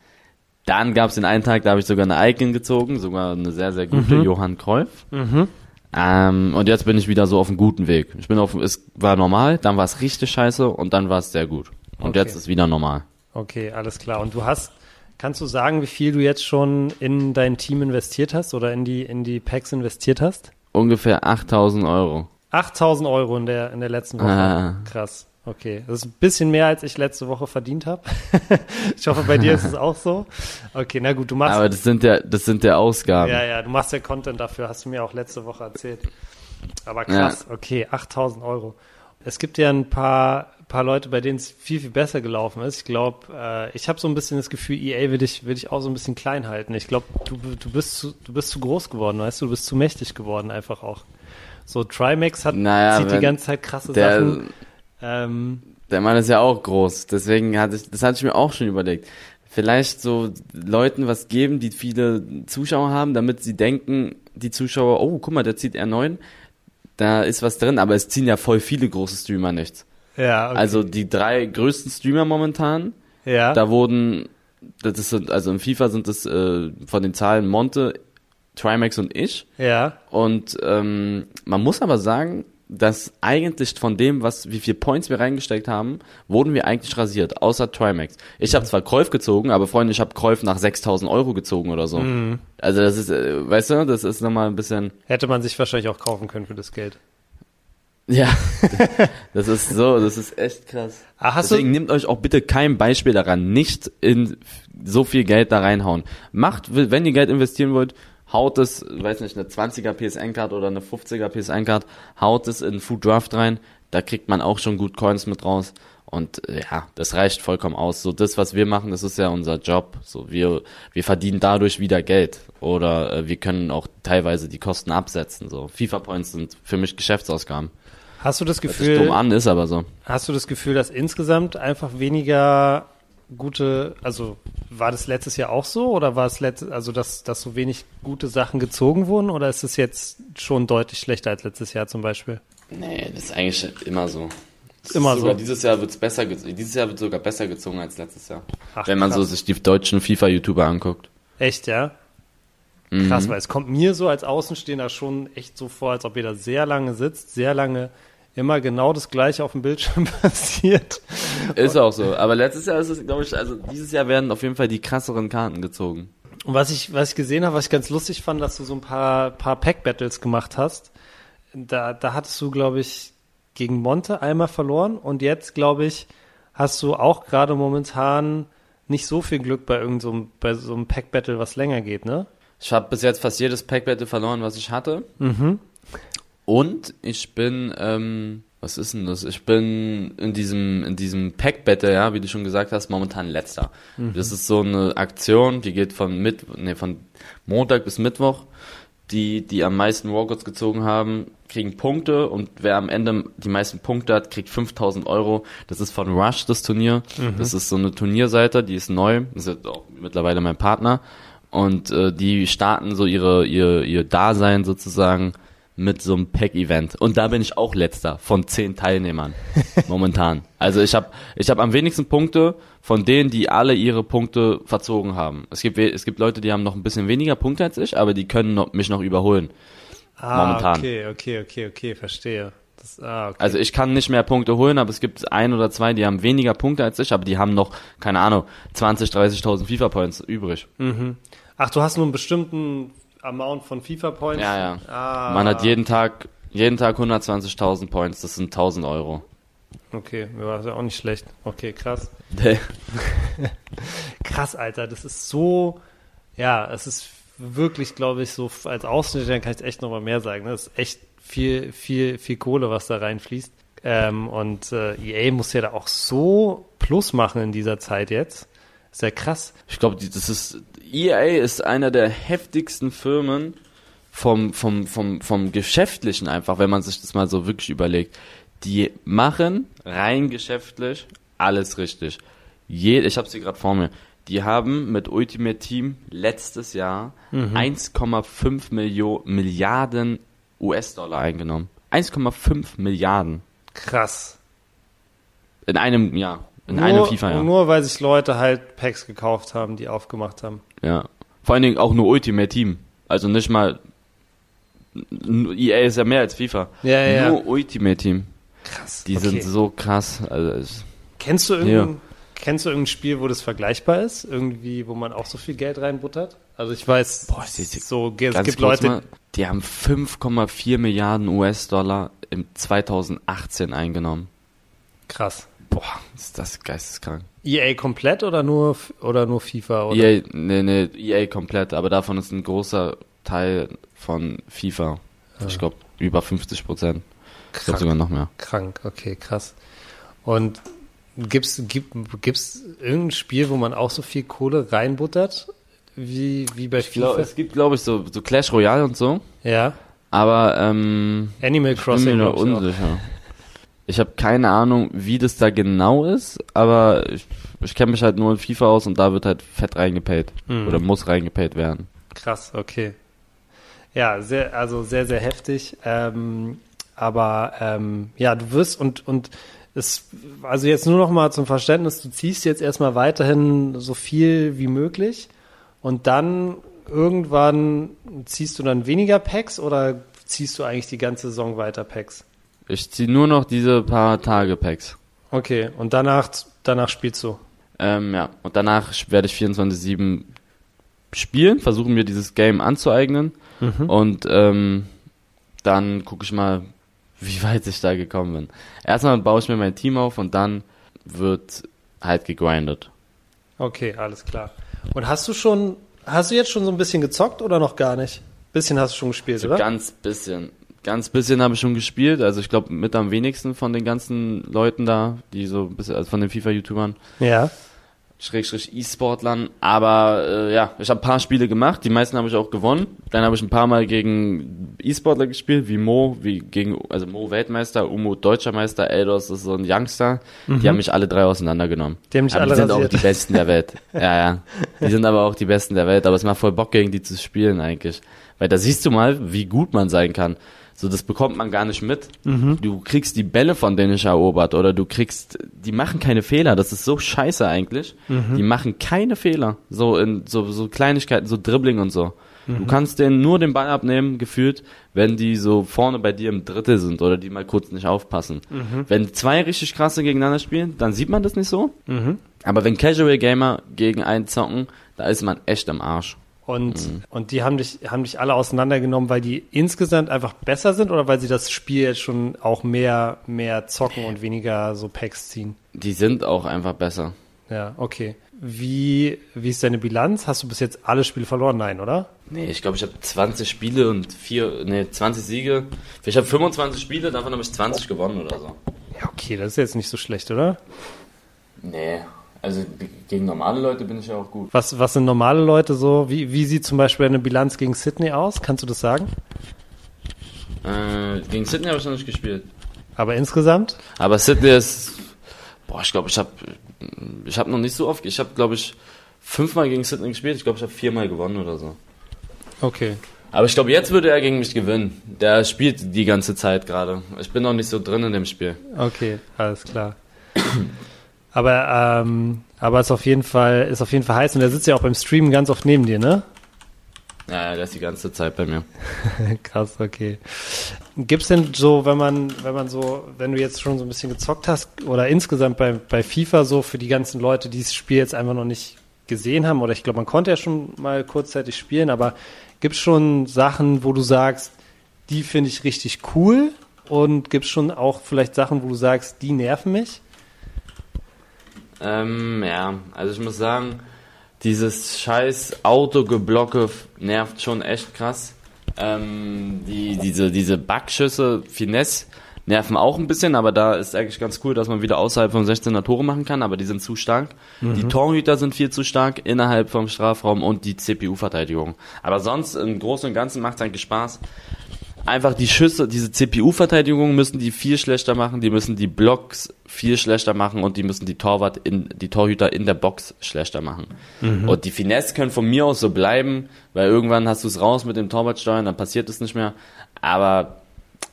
dann gab es den einen Tag, da habe ich sogar eine Icon gezogen, sogar eine sehr, sehr gute mhm. Johann Cruyff. Mhm. Ähm, und jetzt bin ich wieder so auf einem guten Weg. Ich bin auf, es war normal, dann war es richtig scheiße und dann war es sehr gut. Und okay. jetzt ist wieder normal. Okay, alles klar. Und du hast, kannst du sagen, wie viel du jetzt schon in dein Team investiert hast oder in die, in die Packs investiert hast? Ungefähr 8000 Euro. 8000 Euro in der, in der letzten Woche. Ah. Krass. Okay, das ist ein bisschen mehr, als ich letzte Woche verdient habe. ich hoffe, bei dir ist es auch so. Okay, na gut, du machst. Aber das sind ja, das sind ja Ausgaben. Ja, ja, du machst ja Content dafür, hast du mir auch letzte Woche erzählt. Aber krass, ja. okay, 8000 Euro. Es gibt ja ein paar, paar Leute, bei denen es viel, viel besser gelaufen ist. Ich glaube, äh, ich habe so ein bisschen das Gefühl, EA will dich, will dich auch so ein bisschen klein halten. Ich glaube, du, du, bist zu, du bist zu groß geworden, weißt du, du bist zu mächtig geworden einfach auch. So, Trimax hat, naja, zieht die ganze Zeit krasse Sachen ähm, der Mann ist ja auch groß, deswegen hatte ich, das hatte ich mir auch schon überlegt. Vielleicht so Leuten was geben, die viele Zuschauer haben, damit sie denken, die Zuschauer, oh, guck mal, der zieht R9, da ist was drin, aber es ziehen ja voll viele große Streamer nichts. Ja, okay. Also die drei größten Streamer momentan, ja. da wurden, das ist, also im FIFA sind es äh, von den Zahlen Monte, Trimax und ich. Ja. Und ähm, man muss aber sagen, dass eigentlich von dem, was wie viel Points wir reingesteckt haben, wurden wir eigentlich rasiert, außer Trimax. Ich habe zwar Kräuf gezogen, aber Freunde, ich habe Kräuf nach 6000 Euro gezogen oder so. Mhm. Also das ist, äh, weißt du, das ist nochmal ein bisschen, Hätte man sich wahrscheinlich auch kaufen können für das Geld. ja, das ist so, das ist echt krass. Ah, hast Deswegen nehmt euch auch bitte kein Beispiel daran, nicht in so viel Geld da reinhauen. Macht, wenn ihr Geld investieren wollt, haut es, weiß nicht, eine 20er PSN-Card oder eine 50er PSN-Card, haut es in Food Draft rein, da kriegt man auch schon gut Coins mit raus. Und äh, ja, das reicht vollkommen aus. So das, was wir machen, das ist ja unser Job. So wir, wir verdienen dadurch wieder Geld oder äh, wir können auch teilweise die Kosten absetzen. So FIFA Points sind für mich Geschäftsausgaben. Hast du das Hört sich Gefühl, dumm an, ist aber so. hast du das Gefühl, dass insgesamt einfach weniger gute, also war das letztes Jahr auch so oder war es letztes, also dass, dass so wenig gute Sachen gezogen wurden oder ist es jetzt schon deutlich schlechter als letztes Jahr zum Beispiel? Nee, das ist eigentlich immer so. Immer sogar so. Dieses Jahr wird's besser, dieses Jahr wird sogar besser gezogen als letztes Jahr. Ach, wenn man so krass. sich die deutschen FIFA-YouTuber anguckt. Echt, ja? Mhm. Krass, weil es kommt mir so als Außenstehender schon echt so vor, als ob da sehr lange sitzt, sehr lange immer genau das Gleiche auf dem Bildschirm passiert. Ist auch so. Aber letztes Jahr ist es, glaube ich, also dieses Jahr werden auf jeden Fall die krasseren Karten gezogen. Und was ich, was ich gesehen habe, was ich ganz lustig fand, dass du so ein paar, paar Pack-Battles gemacht hast. Da, da hattest du, glaube ich, gegen Monte einmal verloren und jetzt, glaube ich, hast du auch gerade momentan nicht so viel Glück bei irgendeinem, so einem- bei so einem Pack-Battle, was länger geht, ne? Ich habe bis jetzt fast jedes Pack-Battle verloren, was ich hatte. Mhm. Und ich bin, ähm, was ist denn das? Ich bin in diesem, in diesem Pack-Battle, ja, wie du schon gesagt hast, momentan letzter. Das ist so eine Aktion, die geht von mit, nee, von Montag bis Mittwoch. Die, die am meisten Walkouts gezogen haben, kriegen Punkte und wer am Ende die meisten Punkte hat, kriegt 5000 Euro. Das ist von Rush, das Turnier. Das ist so eine Turnierseite, die ist neu. Das ist auch mittlerweile mein Partner. Und äh, die starten so ihre, ihr, ihr Dasein sozusagen mit so einem Pack-Event. Und da bin ich auch letzter von zehn Teilnehmern momentan. Also ich habe ich hab am wenigsten Punkte von denen, die alle ihre Punkte verzogen haben. Es gibt, es gibt Leute, die haben noch ein bisschen weniger Punkte als ich, aber die können noch, mich noch überholen. Ah, Momentan. okay, okay, okay, okay, verstehe. Das, ah, okay. Also ich kann nicht mehr Punkte holen, aber es gibt ein oder zwei, die haben weniger Punkte als ich, aber die haben noch, keine Ahnung, 20, 30.000 FIFA-Points übrig. Mhm. Ach, du hast nur einen bestimmten Amount von FIFA-Points? Ja, ja. Ah, Man hat jeden Tag, jeden Tag 120.000 Points, das sind 1000 Euro. Okay, mir war das ja auch nicht schlecht. Okay, krass. Krass, Alter, das ist so, ja, es ist wirklich, glaube ich, so als Außenstehender kann ich echt noch mal mehr sagen. ne? Das ist echt viel, viel, viel Kohle, was da reinfließt. Ähm, und äh, EA muss ja da auch so Plus machen in dieser Zeit jetzt. Ist ja krass. Ich glaube, das ist EA ist einer der heftigsten Firmen vom vom vom vom geschäftlichen einfach, wenn man sich das mal so wirklich überlegt. Die machen rein geschäftlich alles richtig. Je, ich habe sie gerade vor mir. Die haben mit Ultimate Team letztes Jahr 1,5 Millio Milliarden US-Dollar eingenommen. 1,5 Milliarden Krass. in einem Jahr, in einem FIFA-Jahr. Nur weil sich Leute halt Packs gekauft haben, die aufgemacht haben. Ja. Vor allen Dingen auch nur Ultimate Team. Also nicht mal. EA ist ja mehr als FIFA. Ja, ja, ja. Nur Ultimate Team. Krass. Die okay. sind so krass. Also Kennst du irgendein, kennst du irgendein Spiel, wo das vergleichbar ist? Irgendwie, wo man auch so viel Geld reinbuttert? Also ich weiß, Boah, ich- ich- so, es ganz gibt Leute, mal, die haben 5,4 Milliarden US-Dollar im 2018 eingenommen. krass. Boah, ist das geisteskrank. EA komplett oder nur, oder nur FIFA? Oder? EA, nee, nee, EA komplett, aber davon ist ein großer Teil von FIFA. Ich glaube, über 50 Prozent. Ich glaube sogar noch mehr. krank, okay, krass. Und gibt's, gibt, gibt's irgendein Spiel, wo man auch so viel Kohle reinbuttert? Wie, wie bei Ich glaub, FIFA? es gibt, glaube ich, so, so Clash Royale und so. ja. Aber ähm, Animal ich bin Crossing. mir glaub unsicher. Ich habe keine Ahnung, wie das da genau ist, aber ich, ich kenne mich halt nur in FIFA aus und da wird halt fett reingepayt. Mhm. Oder muss reingepayt werden. Krass, okay. Ja, sehr, also sehr, sehr heftig. Ähm, aber ähm, ja, du wirst und und es, also jetzt nur noch mal zum Verständnis, du ziehst jetzt erstmal weiterhin so viel wie möglich und dann irgendwann ziehst du dann weniger Packs oder ziehst du eigentlich die ganze Saison weiter Packs? Ich ziehe nur noch diese paar Tage Packs. Okay, und danach, danach spielst du? Ähm, ja, und danach werde ich 24-7 spielen, versuchen mir dieses Game anzueignen Mhm. und ähm, dann gucke ich mal, wie weit ich da gekommen bin. Erstmal baue ich mir mein Team auf und dann wird halt gegrindet. Okay, alles klar. Und hast du schon, hast du jetzt schon so ein bisschen gezockt oder noch gar nicht? Bisschen hast du schon gespielt, So oder? ganz bisschen. Ganz bisschen habe ich schon gespielt. Also ich glaube mit am wenigsten von den ganzen Leuten da, die so ein bisschen, also von den FIFA-YouTubern, Ja. Schrägstrich E-Sportlern. Aber äh, ja, ich habe ein paar Spiele gemacht. Die meisten habe ich auch gewonnen. Dann habe ich ein paar Mal gegen E-Sportler gespielt, wie Mo, wie gegen, also Mo Weltmeister, Umo Deutscher Meister, Eldos ist so ein Youngster. Die haben mich alle drei auseinandergenommen. Die haben dich Aber alle die sind auch die Besten der Welt. Ja, ja. Die sind aber auch die Besten der Welt. Aber es macht voll Bock, gegen die zu spielen eigentlich. Weil da siehst du mal, wie gut man sein kann. So, das bekommt man gar nicht mit. Mhm. Du kriegst die Bälle von denen nicht erobert oder du kriegst, die machen keine Fehler. Das ist so scheiße eigentlich. Mhm. Die machen keine Fehler. So in so, so Kleinigkeiten, so Dribbling und so. Du Mhm. kannst denen nur den Ball abnehmen, gefühlt, wenn die so vorne bei dir im Drittel sind oder die mal kurz nicht aufpassen. Wenn zwei richtig krasse gegeneinander spielen, dann sieht man das nicht so. Aber wenn Casual Gamer gegen einen zocken, da ist man echt am Arsch. Und, Mhm. und die haben dich, haben dich alle auseinandergenommen, weil die insgesamt einfach besser sind oder weil sie das Spiel jetzt schon auch mehr, mehr zocken und weniger so Packs ziehen? Die sind auch einfach besser. Ja, okay. Wie, wie ist deine Bilanz? Hast du bis jetzt alle Spiele verloren? Nein, oder? Nee, ich glaube, ich habe 20 Spiele und vier, nee, 20 Siege. Ich habe 25 Spiele, davon habe ich 20 gewonnen oder so. Ja, okay, das ist jetzt nicht so schlecht, oder? Nee, also gegen normale Leute bin ich ja auch gut. Was, was sind normale Leute so? Wie, wie sieht zum Beispiel eine Bilanz gegen Sydney aus? Kannst du das sagen? Äh, gegen Sydney habe ich noch nicht gespielt. Aber insgesamt? Aber Sydney ist, boah, ich glaube, ich habe ich hab noch nicht so oft, ich habe, glaube ich, fünfmal gegen Sydney gespielt. Ich glaube, ich habe viermal gewonnen oder so. Okay. Aber ich glaube, jetzt würde er gegen mich gewinnen. Der spielt die ganze Zeit gerade. Ich bin noch nicht so drin in dem Spiel. Okay, alles klar. Aber, ähm, aber ist auf jeden Fall, ist auf jeden Fall heiß und der sitzt ja auch beim Streamen ganz oft neben dir, ne? Ja, der ist die ganze Zeit bei mir. Krass, okay. Gibt's denn so, wenn man, wenn man so, wenn du jetzt schon so ein bisschen gezockt hast oder insgesamt bei, bei FIFA so für die ganzen Leute, die das Spiel jetzt einfach noch nicht gesehen haben oder ich glaube, man konnte ja schon mal kurzzeitig spielen, aber gibt's schon Sachen, wo du sagst, die finde ich richtig cool und gibt's schon auch vielleicht Sachen, wo du sagst, die nerven mich? Ähm, ja, also ich muss sagen, dieses scheiß Autogeblocke nervt schon echt krass. Ähm, die, diese, diese Backschüsse, Finesse, nerven auch ein bisschen, aber da ist eigentlich ganz cool, dass man wieder außerhalb vom 16er Tore machen kann, aber die sind zu stark. Die Torhüter sind viel zu stark innerhalb vom Strafraum und die CPU-Verteidigung. Aber sonst im Großen und Ganzen macht es eigentlich Spaß. Einfach die Schüsse, diese CPU-Verteidigung müssen die viel schlechter machen, die müssen die Blocks viel schlechter machen und die müssen die Torwart in, die Torhüter in der Box schlechter machen. Und die Finesse können von mir aus so bleiben, weil irgendwann hast du es raus mit dem Torwart steuern, dann passiert es nicht mehr. Aber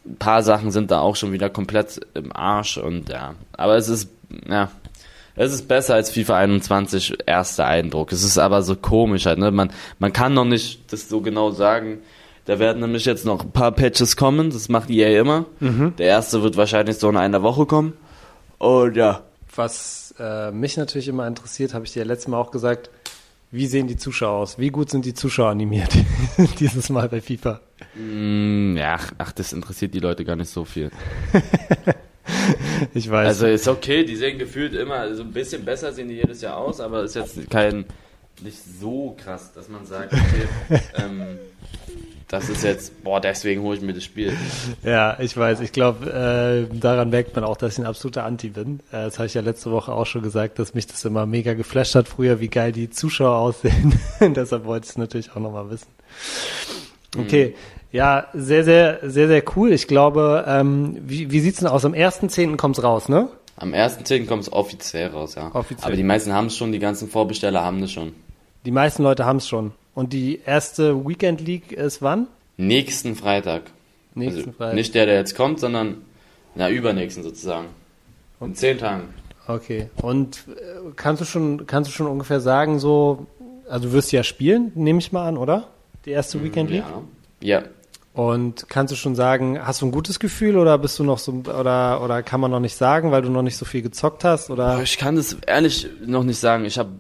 ein paar Sachen sind da auch schon wieder komplett im Arsch und ja. Aber es ist, ja. Es ist besser als FIFA 21, erster Eindruck. Es ist aber so komisch halt, ne? Man, man kann noch nicht das so genau sagen. Da werden nämlich jetzt noch ein paar Patches kommen, das macht EA immer. Der erste wird wahrscheinlich so in einer Woche kommen. Und ja. Was äh, mich natürlich immer interessiert, habe ich dir ja letztes Mal auch gesagt, wie sehen die Zuschauer aus? Wie gut sind die Zuschauer animiert dieses Mal bei FIFA? Mm, ja, ach, ach, das interessiert die Leute gar nicht so viel. Ich weiß. Also ist okay, die sehen gefühlt immer, also ein bisschen besser sehen die jedes Jahr aus, aber ist jetzt kein, nicht so krass, dass man sagt, okay, ähm, das ist jetzt, boah, deswegen hole ich mir das Spiel. Ja, ich weiß. Ich glaube, äh, daran merkt man auch, dass ich ein absoluter Anti bin. Äh, das habe ich ja letzte Woche auch schon gesagt, dass mich das immer mega geflasht hat früher, wie geil die Zuschauer aussehen. Deshalb wollte ich es natürlich auch nochmal wissen. Okay, ja, sehr, sehr, sehr, sehr cool. Ich glaube, ähm, wie, wie sieht's denn aus? Am 1.10. kommt's raus, ne? Am 1.10. kommt es offiziell raus, ja. Offiziell. Aber die meisten haben es schon, die ganzen Vorbesteller haben das schon. Die meisten Leute haben's schon. Und die erste Weekend League ist wann? Nächsten Freitag. Nächsten also Freitag. Nicht der, der jetzt kommt, sondern, na, übernächsten sozusagen. In zehn Tagen. Okay. Und äh, kannst du schon, kannst du schon ungefähr sagen, so also du wirst ja spielen, nehme ich mal an, oder? Die erste Weekend League? Ja. ja. Und kannst du schon sagen, hast du ein gutes Gefühl oder bist du noch so oder oder kann man noch nicht sagen, weil du noch nicht so viel gezockt hast oder? Ich kann das ehrlich noch nicht sagen. Ich habe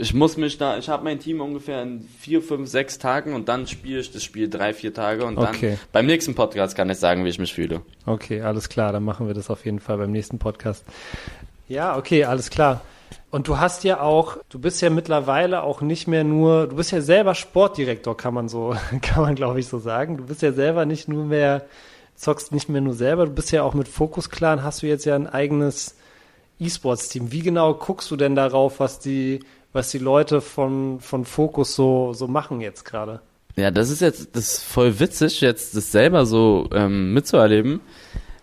ich muss mich da, ich habe mein Team ungefähr in vier, fünf, sechs Tagen und dann spiele ich das Spiel drei, vier Tage und dann Okay. beim nächsten Podcast kann ich sagen, wie ich mich fühle. Okay, alles klar, dann machen wir das auf jeden Fall beim nächsten Podcast. Ja, okay, alles klar. Und du hast ja auch, du bist ja mittlerweile auch nicht mehr nur, du bist ja selber Sportdirektor, kann man so, kann man glaube ich so sagen. Du bist ja selber nicht nur mehr, zockst nicht mehr nur selber, du bist ja auch mit Focus Clan, hast du jetzt ja ein eigenes E-Sports-Team. Wie genau guckst du denn darauf, was die, was die Leute von, von Focus so, so machen jetzt gerade? Ja, das ist jetzt das ist voll witzig, jetzt das selber so ähm, mitzuerleben,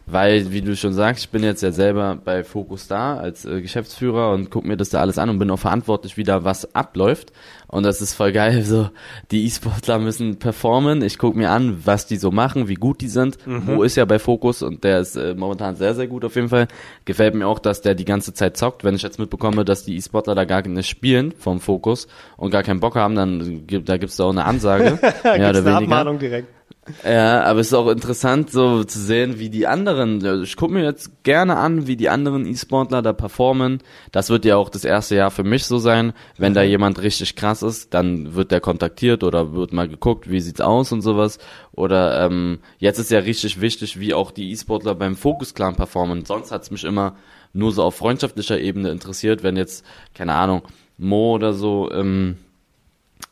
weil, wie du schon sagst, ich bin jetzt ja selber bei Focus da als äh, Geschäftsführer und guck mir das da alles an und bin auch verantwortlich, wie da was abläuft. Und das ist voll geil. So, die E-Sportler müssen performen. Ich guck mir an, was die so machen, wie gut die sind. Mo ist ja bei Focus und der ist äh, momentan sehr, sehr gut auf jeden Fall. Gefällt mir auch, dass der die ganze Zeit zockt. Wenn ich jetzt mitbekomme, dass die E-Sportler da gar nicht spielen vom Fokus und gar keinen Bock haben, dann gibt da gibt's da auch eine Ansage. Gibt's oder eine weniger. Abmahnung direkt. Ja, aber es ist auch interessant, so zu sehen, wie die anderen, also ich gucke mir jetzt gerne an, wie die anderen E-Sportler da performen. Das wird ja auch das erste Jahr für mich so sein. Wenn da jemand richtig krass ist, dann wird der kontaktiert oder wird mal geguckt, wie sieht's aus und sowas. Oder ähm, jetzt ist ja richtig wichtig, wie auch die E-Sportler beim Focus Clan performen. Sonst hat's mich immer nur so auf freundschaftlicher Ebene interessiert, wenn jetzt, keine Ahnung, Mo oder so, ähm,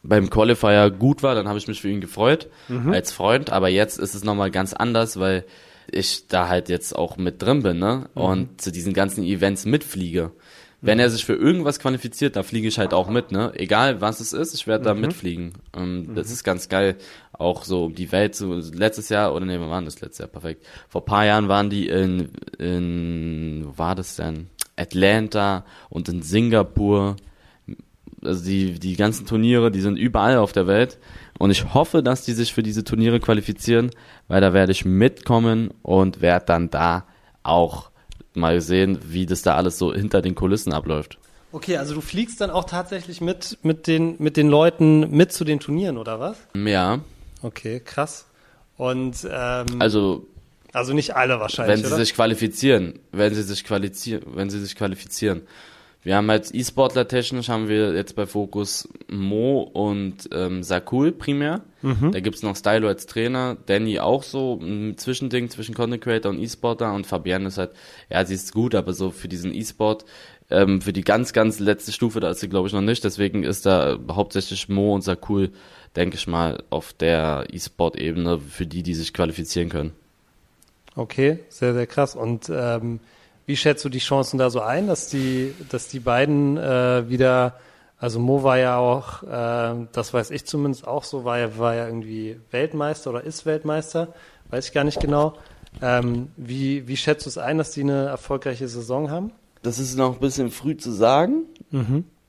beim Qualifier gut war, dann habe ich mich für ihn gefreut als Freund, aber jetzt ist es nochmal ganz anders, weil ich da halt jetzt auch mit drin bin, ne? Und zu diesen ganzen Events mitfliege. Wenn er sich für irgendwas qualifiziert, da fliege ich halt auch mit, ne? Egal was es ist, ich werde da mitfliegen. Ähm, Das ist ganz geil. Auch so um die Welt, so letztes Jahr, oder nee, wann waren das letztes Jahr? Perfekt. Vor ein paar Jahren waren die in, in, wo war das denn? Atlanta und in Singapur also die, die ganzen Turniere, die sind überall auf der Welt. Und ich hoffe, dass die sich für diese Turniere qualifizieren, weil da werde ich mitkommen und werde dann da auch mal sehen, wie das da alles so hinter den Kulissen abläuft. Okay, also du fliegst dann auch tatsächlich mit, mit, den, mit den Leuten mit zu den Turnieren, oder was? Ja, Okay, krass. Und ähm, also also nicht alle wahrscheinlich, wenn sie oder? sich qualifizieren, wenn sie sich qualifizieren, wenn sie sich qualifizieren. Wir haben als E-Sportler technisch haben wir jetzt bei Fokus Mo und ähm, Sakul primär. Da gibt's noch Stylo als Trainer, Danny auch so, ein Zwischending zwischen Content Creator und E-Sportler und Fabienne ist halt, ja, sie ist gut, aber so für diesen E-Sport, ähm, für die ganz, ganz letzte Stufe, da ist sie glaube ich noch nicht, deswegen ist da hauptsächlich Mo und Sakul, denke ich mal, auf der E-Sport-Ebene für die, die sich qualifizieren können. Okay, sehr, sehr krass. Und ähm, wie schätzt du die Chancen da so ein, dass die, dass die beiden äh, wieder, also Mo war ja auch, äh, das weiß ich zumindest auch so, war ja, war ja irgendwie Weltmeister oder ist Weltmeister, weiß ich gar nicht genau. Ähm, wie, wie schätzt du es ein, dass die eine erfolgreiche Saison haben? Das ist noch ein bisschen früh zu sagen.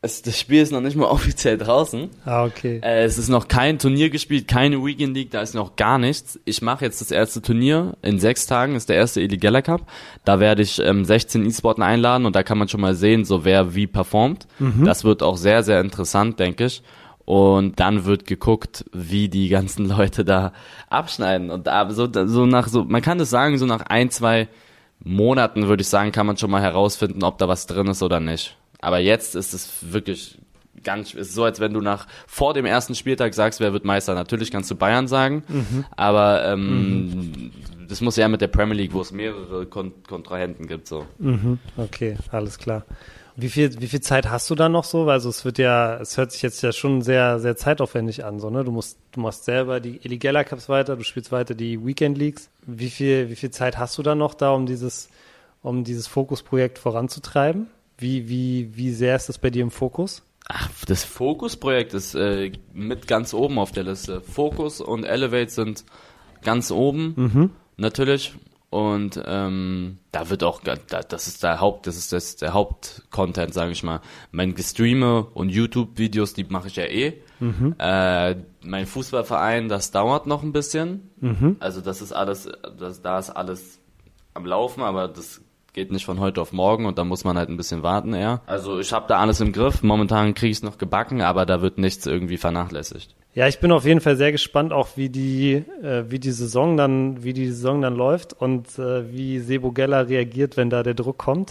Es, das Spiel ist noch nicht mal offiziell draußen. Ah, okay. Äh, es ist noch kein Turnier gespielt, keine Weekend League, da ist noch gar nichts. Ich mache jetzt das erste Turnier in sechs Tagen, ist der erste Eligella Cup. Da werde ich ähm, 16 E-Sporten einladen und da kann man schon mal sehen, so wer wie performt. Das wird auch sehr, sehr interessant, denke ich. Und dann wird geguckt, wie die ganzen Leute da abschneiden. Und da so, so nach so, man kann das sagen, so nach ein, zwei Monaten würde ich sagen, kann man schon mal herausfinden, ob da was drin ist oder nicht. Aber jetzt ist es wirklich ganz, ist so, als wenn du nach vor dem ersten Spieltag sagst, wer wird Meister. Natürlich kannst du Bayern sagen, aber ähm, das muss ja mit der Premier League, wo es mehrere Kon Kontrahenten gibt, so. Mhm, okay, alles klar. Wie viel, wie viel Zeit hast du dann noch so? Also es wird ja, es hört sich jetzt ja schon sehr, sehr zeitaufwendig an, so, ne? Du musst, du machst selber die Eligella Cups weiter, du spielst weiter die Weekend Leagues. Wie viel, wie viel Zeit hast du dann noch da, um dieses, um dieses Fokusprojekt voranzutreiben? Wie, wie, wie sehr ist das bei dir im Fokus? Ach, das Fokus-Projekt ist äh, mit ganz oben auf der Liste. Focus und Elevate sind ganz oben, natürlich. Und ähm, da wird auch, da, das ist der Haupt, das ist das, der Hauptcontent, sage ich mal. Mein Gestreame und YouTube-Videos, die mache ich ja eh. Äh, mein Fußballverein, das dauert noch ein bisschen. Also das ist alles, das, da ist alles am Laufen, aber das geht nicht von heute auf morgen und da muss man halt ein bisschen warten eher. Also ich habe da alles im Griff. Momentan kriege ich es noch gebacken, aber da wird nichts irgendwie vernachlässigt. Ja, ich bin auf jeden Fall sehr gespannt, auch wie die, äh, wie die Saison dann, wie die Saison dann läuft und äh, wie Sebo Geller reagiert, wenn da der Druck kommt.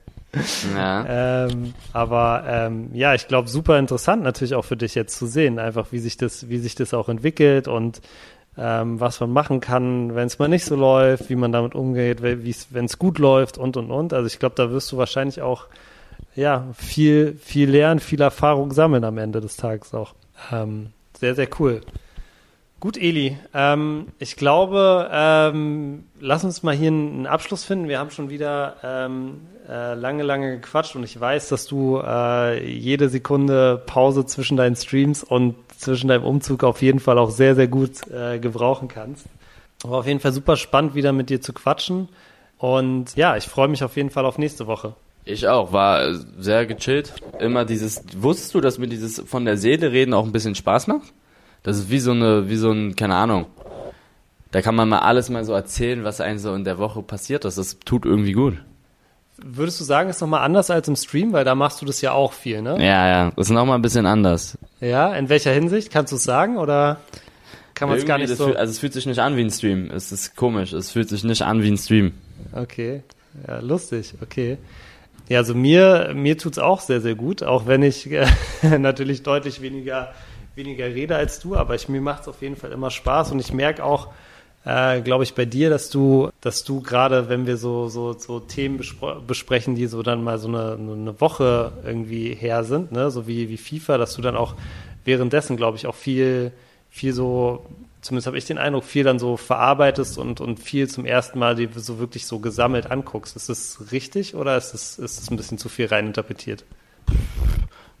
ja. ähm, aber ähm, ja, ich glaube, super interessant natürlich auch für dich jetzt zu sehen, einfach wie sich das, wie sich das auch entwickelt und ähm, was man machen kann, wenn es mal nicht so läuft, wie man damit umgeht, wenn es gut läuft und und und. Also ich glaube, da wirst du wahrscheinlich auch ja viel viel lernen, viel Erfahrung sammeln am Ende des Tages auch. Ähm, sehr sehr cool. Gut, Eli. Ähm, ich glaube, ähm, lass uns mal hier einen Abschluss finden. Wir haben schon wieder ähm, äh, lange, lange gequatscht und ich weiß, dass du äh, jede Sekunde Pause zwischen deinen Streams und zwischen deinem Umzug auf jeden Fall auch sehr, sehr gut äh, gebrauchen kannst. Aber auf jeden Fall super spannend, wieder mit dir zu quatschen. Und ja, ich freue mich auf jeden Fall auf nächste Woche. Ich auch, war sehr gechillt. Immer dieses, wusstest du, dass mir dieses von der Seele reden auch ein bisschen Spaß macht? Das ist wie so eine, wie so ein, keine Ahnung. Da kann man mal alles mal so erzählen, was einem so in der Woche passiert ist. Das tut irgendwie gut. Würdest du sagen, ist nochmal anders als im Stream, weil da machst du das ja auch viel, ne? Ja, ja, ist nochmal ein bisschen anders. Ja, in welcher Hinsicht? Kannst du es sagen oder kann man es gar nicht so? Fühl, also es fühlt sich nicht an wie ein Stream. Es ist komisch. Es fühlt sich nicht an wie ein Stream. Okay, ja, lustig. Okay. Ja, also mir mir tut's auch sehr sehr gut, auch wenn ich äh, natürlich deutlich weniger weniger rede als du, aber ich, mir macht es auf jeden Fall immer Spaß und ich merke auch, äh, glaube ich, bei dir, dass du, dass du gerade, wenn wir so, so, so Themen besprechen, die so dann mal so eine, eine Woche irgendwie her sind, ne, so wie, wie FIFA, dass du dann auch währenddessen, glaube ich, auch viel, viel so, zumindest habe ich den Eindruck, viel dann so verarbeitest und, und viel zum ersten Mal die so wirklich so gesammelt anguckst. Ist das richtig oder ist das, ist das ein bisschen zu viel reininterpretiert?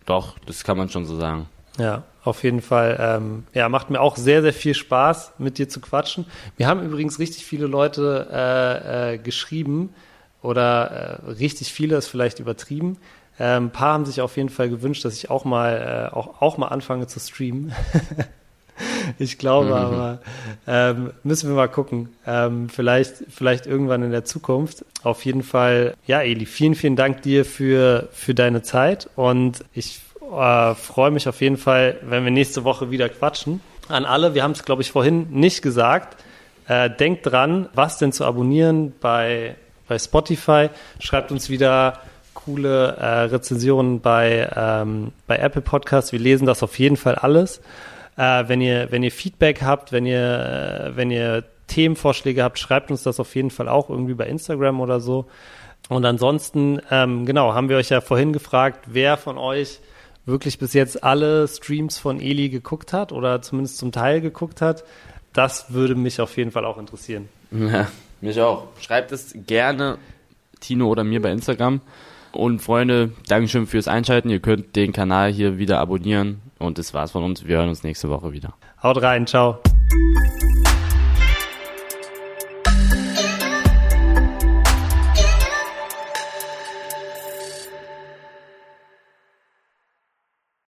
Doch, das kann man schon so sagen. Ja, auf jeden Fall. Ähm, ja, macht mir auch sehr, sehr viel Spaß, mit dir zu quatschen. Wir haben übrigens richtig viele Leute äh, äh, geschrieben oder äh, richtig viele ist vielleicht übertrieben. Äh, ein paar haben sich auf jeden Fall gewünscht, dass ich auch mal äh, auch, auch mal anfange zu streamen. ich glaube mhm. aber, ähm, müssen wir mal gucken. Ähm, vielleicht, vielleicht irgendwann in der Zukunft. Auf jeden Fall, ja, Eli, vielen, vielen Dank dir für, für deine Zeit und ich äh, freue mich auf jeden Fall, wenn wir nächste Woche wieder quatschen. An alle, wir haben es, glaube ich, vorhin nicht gesagt. Äh, denkt dran, was denn zu abonnieren bei, bei Spotify. Schreibt uns wieder coole äh, Rezensionen bei, ähm, bei Apple Podcasts. Wir lesen das auf jeden Fall alles. Äh, wenn ihr, wenn ihr Feedback habt, wenn ihr, äh, wenn ihr Themenvorschläge habt, schreibt uns das auf jeden Fall auch irgendwie bei Instagram oder so. Und ansonsten, ähm, genau, haben wir euch ja vorhin gefragt, wer von euch wirklich bis jetzt alle Streams von Eli geguckt hat oder zumindest zum Teil geguckt hat, das würde mich auf jeden Fall auch interessieren. Ja, mich auch. Schreibt es gerne Tino oder mir bei Instagram. Und Freunde, Dankeschön fürs Einschalten. Ihr könnt den Kanal hier wieder abonnieren. Und das war's von uns. Wir hören uns nächste Woche wieder. Haut rein, ciao.